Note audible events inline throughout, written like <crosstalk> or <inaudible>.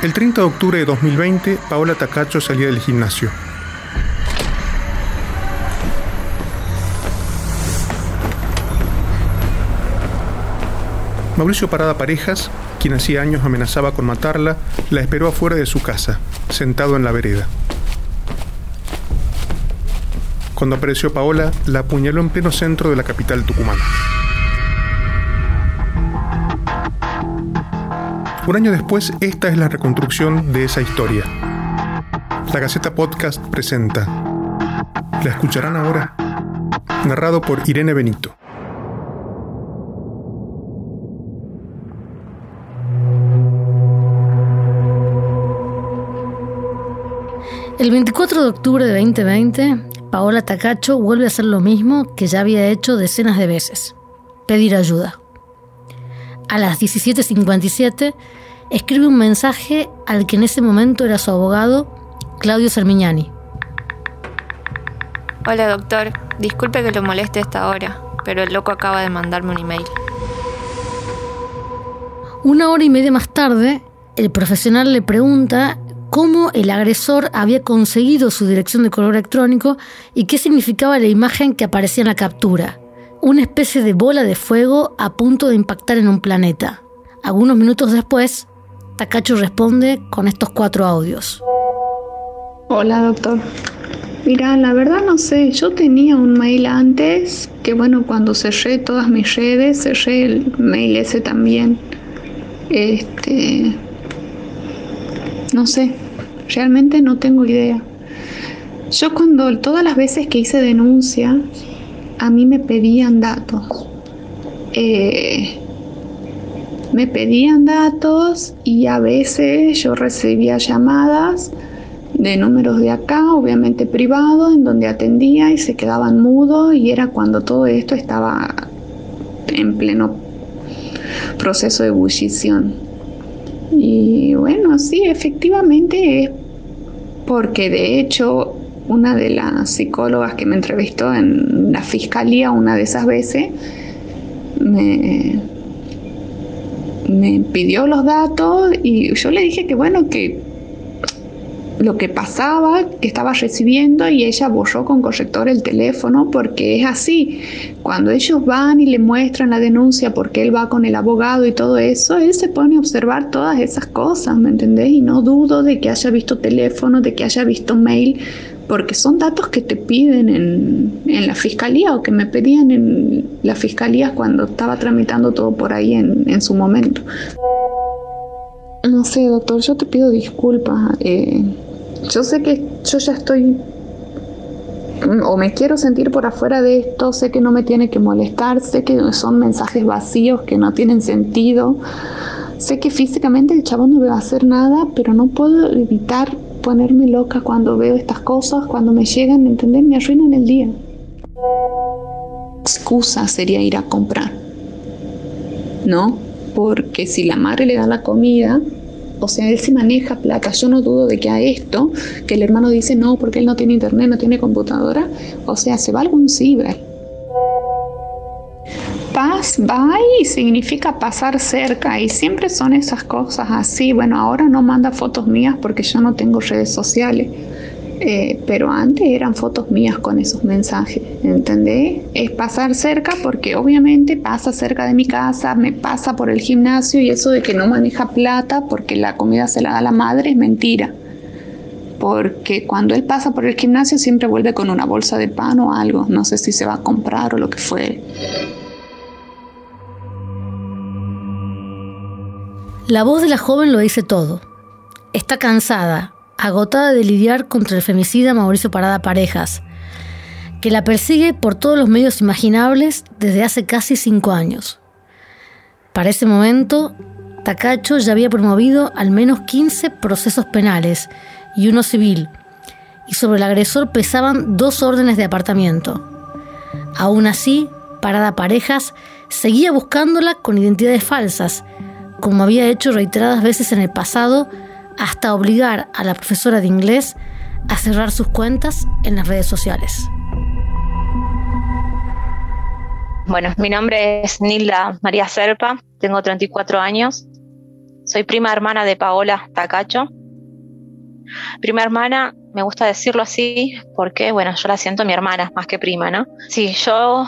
El 30 de octubre de 2020, Paola Tacacho salía del gimnasio. Mauricio Parada Parejas, quien hacía años amenazaba con matarla, la esperó afuera de su casa, sentado en la vereda. Cuando apareció Paola, la apuñaló en pleno centro de la capital tucumana. Un año después, esta es la reconstrucción de esa historia. La Gaceta Podcast presenta. ¿La escucharán ahora? Narrado por Irene Benito. El 24 de octubre de 2020, Paola Tacacho vuelve a hacer lo mismo que ya había hecho decenas de veces, pedir ayuda. A las 17.57 escribe un mensaje al que en ese momento era su abogado, Claudio Sermignani. Hola doctor, disculpe que lo moleste a esta hora, pero el loco acaba de mandarme un email. Una hora y media más tarde, el profesional le pregunta cómo el agresor había conseguido su dirección de correo electrónico y qué significaba la imagen que aparecía en la captura. Una especie de bola de fuego a punto de impactar en un planeta. Algunos minutos después, Takacho responde con estos cuatro audios. Hola doctor. Mira, la verdad no sé, yo tenía un mail antes, que bueno, cuando cerré todas mis redes, cerré el mail ese también. Este, no sé, realmente no tengo idea. Yo cuando todas las veces que hice denuncia, a mí me pedían datos. Eh, me pedían datos y a veces yo recibía llamadas de números de acá, obviamente privados, en donde atendía y se quedaban mudos y era cuando todo esto estaba en pleno proceso de ebullición. Y bueno, sí, efectivamente es porque de hecho una de las psicólogas que me entrevistó en la fiscalía una de esas veces me, me pidió los datos y yo le dije que bueno, que lo que pasaba, que estaba recibiendo y ella borró con corrector el teléfono porque es así. Cuando ellos van y le muestran la denuncia porque él va con el abogado y todo eso, él se pone a observar todas esas cosas, ¿me entendés? Y no dudo de que haya visto teléfono, de que haya visto mail, porque son datos que te piden en, en la fiscalía o que me pedían en la fiscalía cuando estaba tramitando todo por ahí en, en su momento. No sé, doctor, yo te pido disculpas. Eh, yo sé que yo ya estoy o me quiero sentir por afuera de esto, sé que no me tiene que molestar, sé que son mensajes vacíos que no tienen sentido, sé que físicamente el chavo no me va a hacer nada, pero no puedo evitar ponerme loca cuando veo estas cosas, cuando me llegan, ¿entendés? Me arruinan el día. Excusa sería ir a comprar, ¿no? Porque si la madre le da la comida, o sea, él se maneja plata. Yo no dudo de que a esto, que el hermano dice no, porque él no tiene internet, no tiene computadora, o sea, se va algún ciber. Pass by significa pasar cerca y siempre son esas cosas así. Bueno, ahora no manda fotos mías porque yo no tengo redes sociales eh, pero antes eran fotos mías con esos mensajes, ¿entendés? Es pasar cerca porque obviamente pasa cerca de mi casa, me pasa por el gimnasio y eso de que no maneja plata porque la comida se la da la madre es mentira. Porque cuando él pasa por el gimnasio siempre vuelve con una bolsa de pan o algo, no sé si se va a comprar o lo que fuere. La voz de la joven lo dice todo. Está cansada, agotada de lidiar contra el femicida Mauricio Parada Parejas, que la persigue por todos los medios imaginables desde hace casi cinco años. Para ese momento, Tacacho ya había promovido al menos 15 procesos penales y uno civil, y sobre el agresor pesaban dos órdenes de apartamiento. Aún así, Parada Parejas seguía buscándola con identidades falsas, como había hecho reiteradas veces en el pasado hasta obligar a la profesora de inglés a cerrar sus cuentas en las redes sociales. Bueno, mi nombre es Nilda María Serpa, tengo 34 años, soy prima hermana de Paola Tacacho. Prima hermana, me gusta decirlo así porque, bueno, yo la siento mi hermana más que prima, ¿no? Sí, yo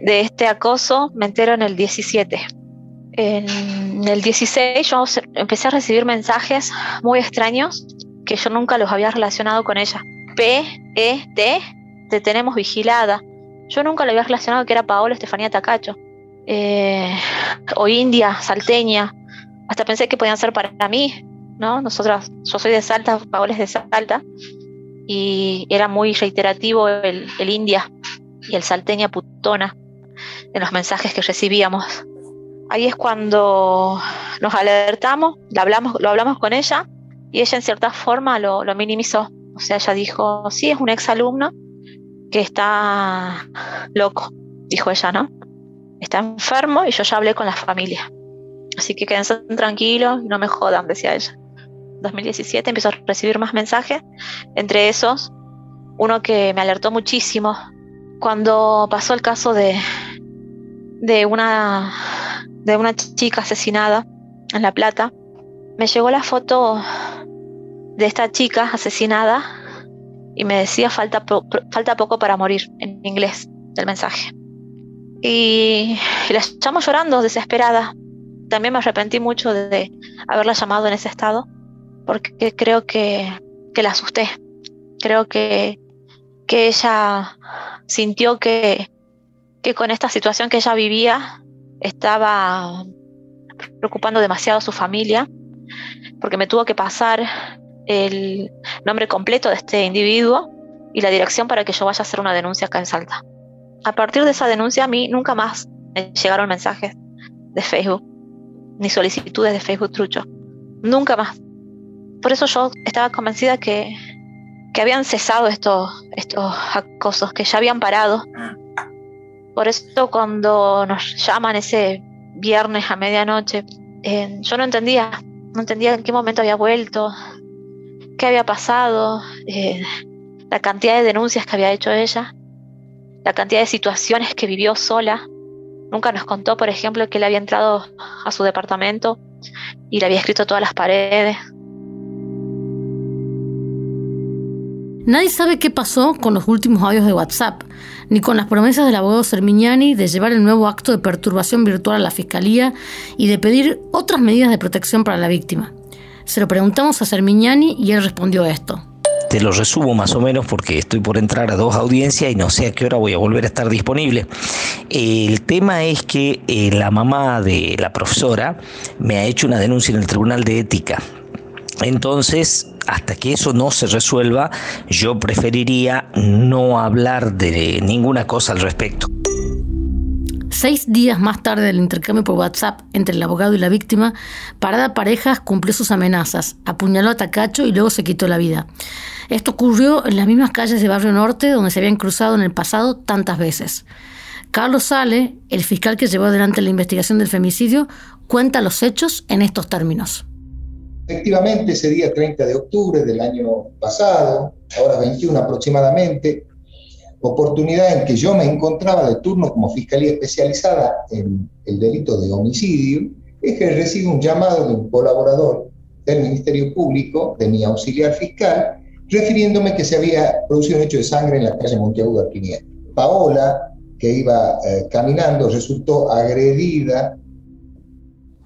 de este acoso me entero en el 17. En el 16 yo empecé a recibir mensajes muy extraños que yo nunca los había relacionado con ella. P, E, T, te tenemos vigilada. Yo nunca lo había relacionado que era Paola Estefanía Tacacho. Eh, o India, salteña. Hasta pensé que podían ser para mí, ¿no? Nosotras, yo soy de Salta, Paola es de Salta. Y era muy reiterativo el, el India y el salteña putona en los mensajes que recibíamos. Ahí es cuando nos alertamos, lo hablamos, lo hablamos con ella y ella en cierta forma lo, minimizó. O sea, ella dijo, sí, es un ex alumno que está loco, dijo ella, ¿no? Está enfermo y yo ya hablé con la familia. Así que quédense tranquilos y no me jodan, decía ella. 2017 empezó a recibir más mensajes, entre esos uno que me alertó muchísimo cuando pasó el caso de, de, una, de una chica asesinada en La Plata, me llegó la foto de esta chica asesinada y me decía falta, falta poco para morir en inglés del mensaje. Y, la llamo llorando, desesperada. También me arrepentí mucho de haberla llamado en ese estado, porque creo que, que la asusté. Creo que, que ella sintió que, que con esta situación que ella vivía estaba preocupando demasiado a su familia, porque me tuvo que pasar el nombre completo de este individuo y la dirección para que yo vaya a hacer una denuncia acá en Salta. A partir de esa denuncia a mí nunca más me llegaron mensajes de Facebook, ni solicitudes de Facebook trucho. Nunca más. Por eso yo estaba convencida que, que habían cesado estos, estos acosos, que ya habían parado. Por eso cuando nos llaman ese viernes a medianoche, eh, yo no entendía, no entendía en qué momento había vuelto, qué había pasado, eh, la cantidad de denuncias que había hecho ella, la cantidad de situaciones que vivió sola. Nunca nos contó, por ejemplo, que le había entrado a su departamento y le había escrito todas las paredes, Nadie sabe qué pasó con los últimos audios de WhatsApp, ni con las promesas del abogado Sermiñani de llevar el nuevo acto de perturbación virtual a la Fiscalía y de pedir otras medidas de protección para la víctima. Se lo preguntamos a Sermiñani y él respondió esto. Te lo resumo más o menos porque estoy por entrar a dos audiencias y no sé a qué hora voy a volver a estar disponible. El tema es que eh, la mamá de la profesora me ha hecho una denuncia en el Tribunal de Ética entonces, hasta que eso no se resuelva, yo preferiría no hablar de ninguna cosa al respecto. Seis días más tarde del intercambio por WhatsApp entre el abogado y la víctima, Parada Parejas cumplió sus amenazas, apuñaló a Tacacho y luego se quitó la vida. Esto ocurrió en las mismas calles de Barrio Norte donde se habían cruzado en el pasado tantas veces. Carlos Sale, el fiscal que llevó adelante la investigación del femicidio, cuenta los hechos en estos términos. Efectivamente, ese día 30 de octubre del año pasado, ahora 21 aproximadamente, oportunidad en que yo me encontraba de turno como Fiscalía Especializada en el delito de homicidio, es que recibo un llamado de un colaborador del Ministerio Público, de mi auxiliar fiscal, refiriéndome que se había producido un hecho de sangre en la calle Monteagudo Arquinier. Paola, que iba eh, caminando, resultó agredida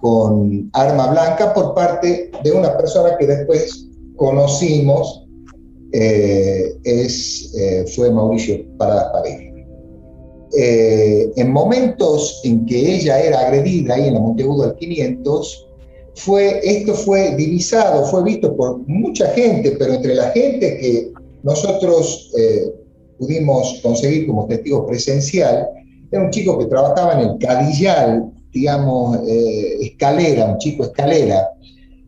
con arma blanca por parte de una persona que después conocimos, eh, es, eh, fue Mauricio Paradas Pareja. Eh, en momentos en que ella era agredida ahí en la Monteagudo del 500, fue, esto fue divisado, fue visto por mucha gente, pero entre la gente que nosotros pudimos conseguir como testigo presencial, era un chico que trabajaba en el Cadillal digamos, eh, escalera, un chico escalera,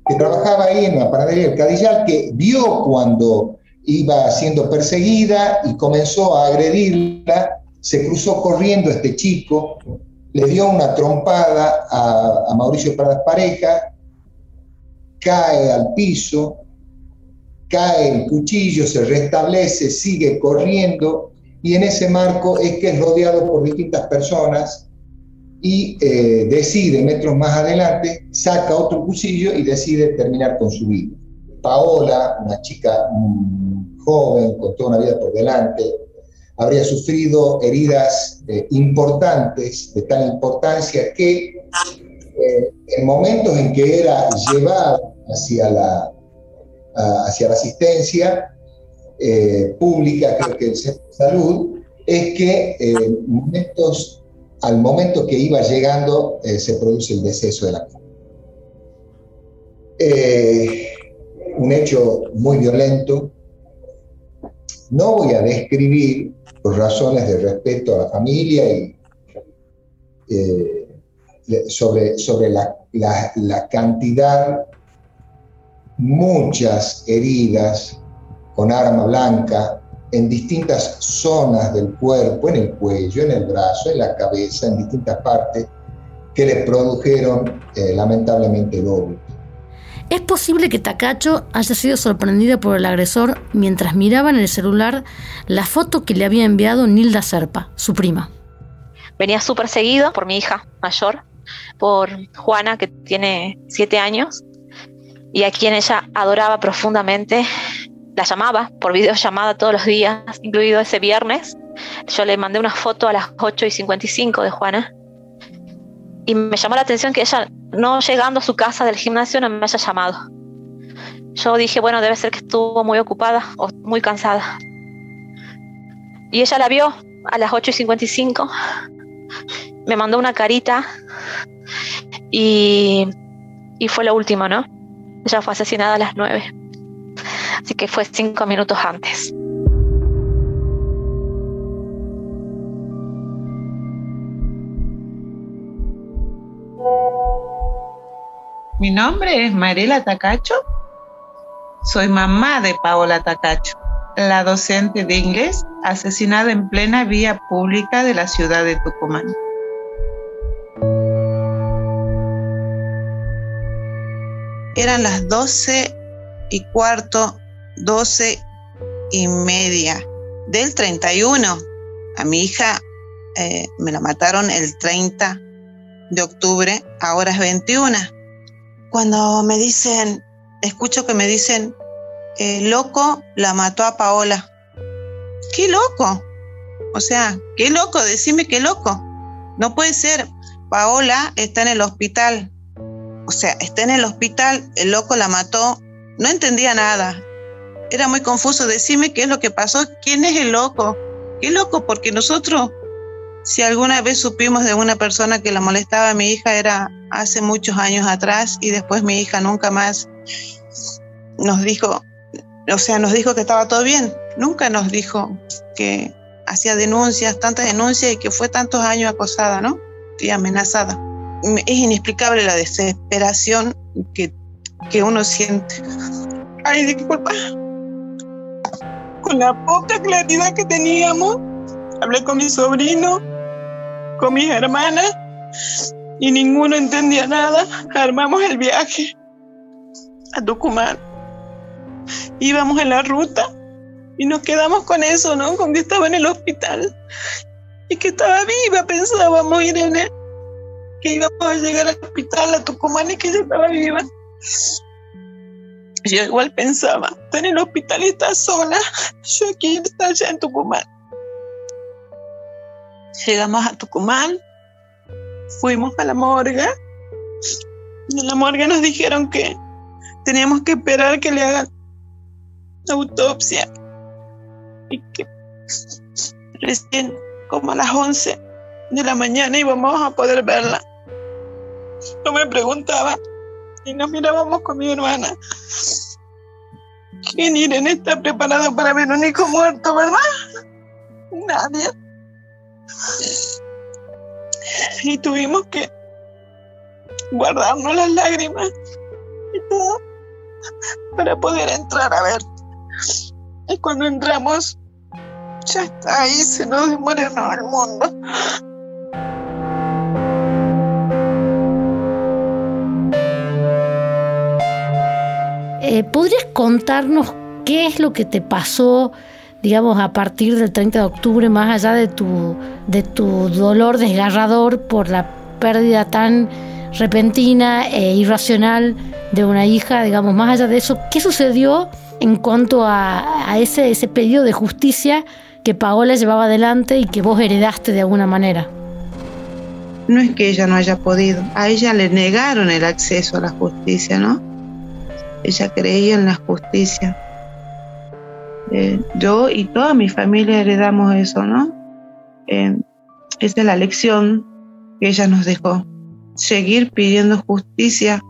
que trabajaba ahí en la panadería del Cadillal, que vio cuando iba siendo perseguida y comenzó a agredirla, se cruzó corriendo este chico, le dio una trompada a, a Mauricio Pradas Pareja, cae al piso, cae el cuchillo, se restablece, sigue corriendo y en ese marco es que es rodeado por distintas personas y eh, decide metros más adelante, saca otro cuchillo y decide terminar con su vida. Paola, una chica mm, joven, con toda una vida por delante, habría sufrido heridas eh, importantes, de tal importancia que eh, en momentos en que era llevada hacia la, hacia la asistencia pública, creo que el centro de salud, es que momentos al momento que iba llegando eh, se produce el deceso de la eh, un hecho muy violento. No voy a describir por razones de respeto a la familia y eh, sobre, sobre la, la cantidad, muchas heridas con arma blanca, en distintas zonas del cuerpo, en el cuello, en el brazo, en la cabeza, en distintas partes, que le produjeron eh, lamentablemente el Es posible que Takacho haya sido sorprendida por el agresor mientras miraba en el celular la foto que le había enviado Nilda Serpa, su prima. Venía súper seguido por mi hija mayor, por Juana, que tiene siete años, y a quien ella adoraba profundamente la llamaba por videollamada todos los días, incluido ese viernes. Yo le mandé una foto a las 8 y 55 de Juana. Y me llamó la atención que ella, no llegando a su casa del gimnasio, no me haya llamado. Yo dije, bueno, debe ser que estuvo muy ocupada o muy cansada. Y ella la vio a las 8 y 55. Me mandó una carita y, y fue lo último, ¿no? Ella fue asesinada a las 9 así que fue cinco minutos antes. Mi nombre es Mariela Tacacho. Soy mamá de Paola Tacacho, la docente de inglés asesinada en plena vía pública de la ciudad de Tucumán. Eran las 12 y cuarto 12 y media del 31. A mi hija eh, me la mataron el 30 de octubre, ahora es 21. Cuando me dicen, escucho que me dicen, eh, loco la mató a Paola. ¿Qué loco? O sea, qué loco, decime qué loco. No puede ser. Paola está en el hospital. O sea, está en el hospital, el loco la mató. No entendía nada era muy confuso. Decime qué es lo que pasó, quién es el loco. Qué loco, porque nosotros, si alguna vez supimos de una persona que la molestaba a mi hija, era hace muchos años atrás y después mi hija nunca más nos dijo, o sea, nos dijo que estaba todo bien. Nunca nos dijo que hacía denuncias, tantas denuncias y que fue tantos años acosada, ¿no? Y amenazada. Es inexplicable la desesperación que, que uno siente. Ay, disculpa con la poca claridad que teníamos, hablé con mi sobrino, con mis hermanas, y ninguno entendía nada. Armamos el viaje a Tucumán. Íbamos en la ruta y nos quedamos con eso, ¿no? Con que estaba en el hospital y que estaba viva, pensábamos ir en él, que íbamos a llegar al hospital a Tucumán y que ella estaba viva. Yo igual pensaba, está en el hospital y sola. <laughs> Yo aquí está allá en Tucumán. Llegamos a Tucumán, fuimos a la morgue. En la morgue nos dijeron que teníamos que esperar que le hagan autopsia. Y que recién como a las 11 de la mañana íbamos a poder verla. Yo me preguntaba y nos mirábamos con mi hermana. ¿Quién Irene está preparado para ver un hijo muerto, verdad? Nadie. Y tuvimos que guardarnos las lágrimas y todo para poder entrar a ver. Y cuando entramos, ya está ahí, se nos muere el mundo. Eh, ¿Podrías contarnos qué es lo que te pasó, digamos, a partir del 30 de octubre, más allá de tu, de tu dolor desgarrador por la, pérdida tan repentina e irracional de una hija, digamos, más allá de eso, ¿qué sucedió en cuanto a, ese, ese pedido de justicia que Paola llevaba adelante y que vos heredaste de alguna manera? No es que ella no haya podido, a ella le negaron el acceso a la justicia, ¿no? Ella creía en la justicia. Eh, yo y toda mi familia heredamos eso, ¿no? Eh, esa es la lección que ella nos dejó. Seguir pidiendo justicia.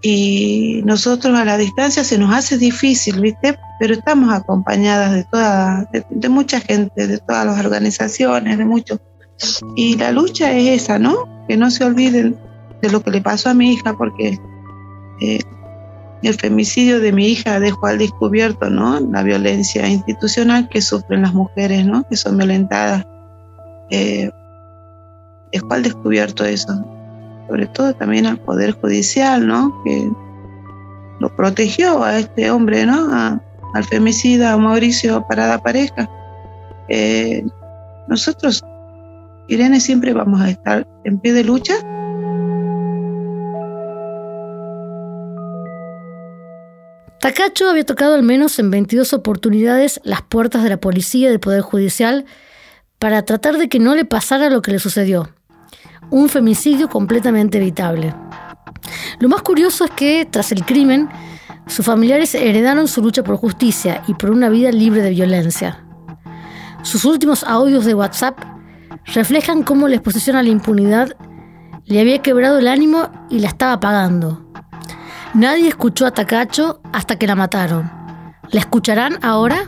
Y nosotros a la distancia se nos hace difícil, ¿viste? Pero estamos acompañadas de toda, de, mucha gente, de todas las organizaciones, de muchos. Y la lucha es esa, ¿no? Que no se olviden de lo que le pasó a mi hija, porque eh, el femicidio de mi hija dejó al descubierto ¿no? la violencia institucional que sufren las mujeres ¿no? que son violentadas. Eh, dejó al descubierto eso, sobre todo también al Poder Judicial, ¿no? que lo protegió a este hombre, ¿no? al femicida, a Mauricio Parada Pareja. Eh, nosotros, Irene, siempre vamos a estar en pie de lucha Tacacho había tocado al menos en 22 oportunidades las puertas de la policía y del Poder Judicial para tratar de que no le pasara lo que le sucedió. Un femicidio completamente evitable. Lo más curioso es que, tras el crimen, sus familiares heredaron su lucha por justicia y por una vida libre de violencia. Sus últimos audios de WhatsApp reflejan cómo la exposición a la impunidad le había quebrado el ánimo y la estaba pagando. Nadie escuchó a Tacacho hasta que la mataron. ¿La escucharán ahora?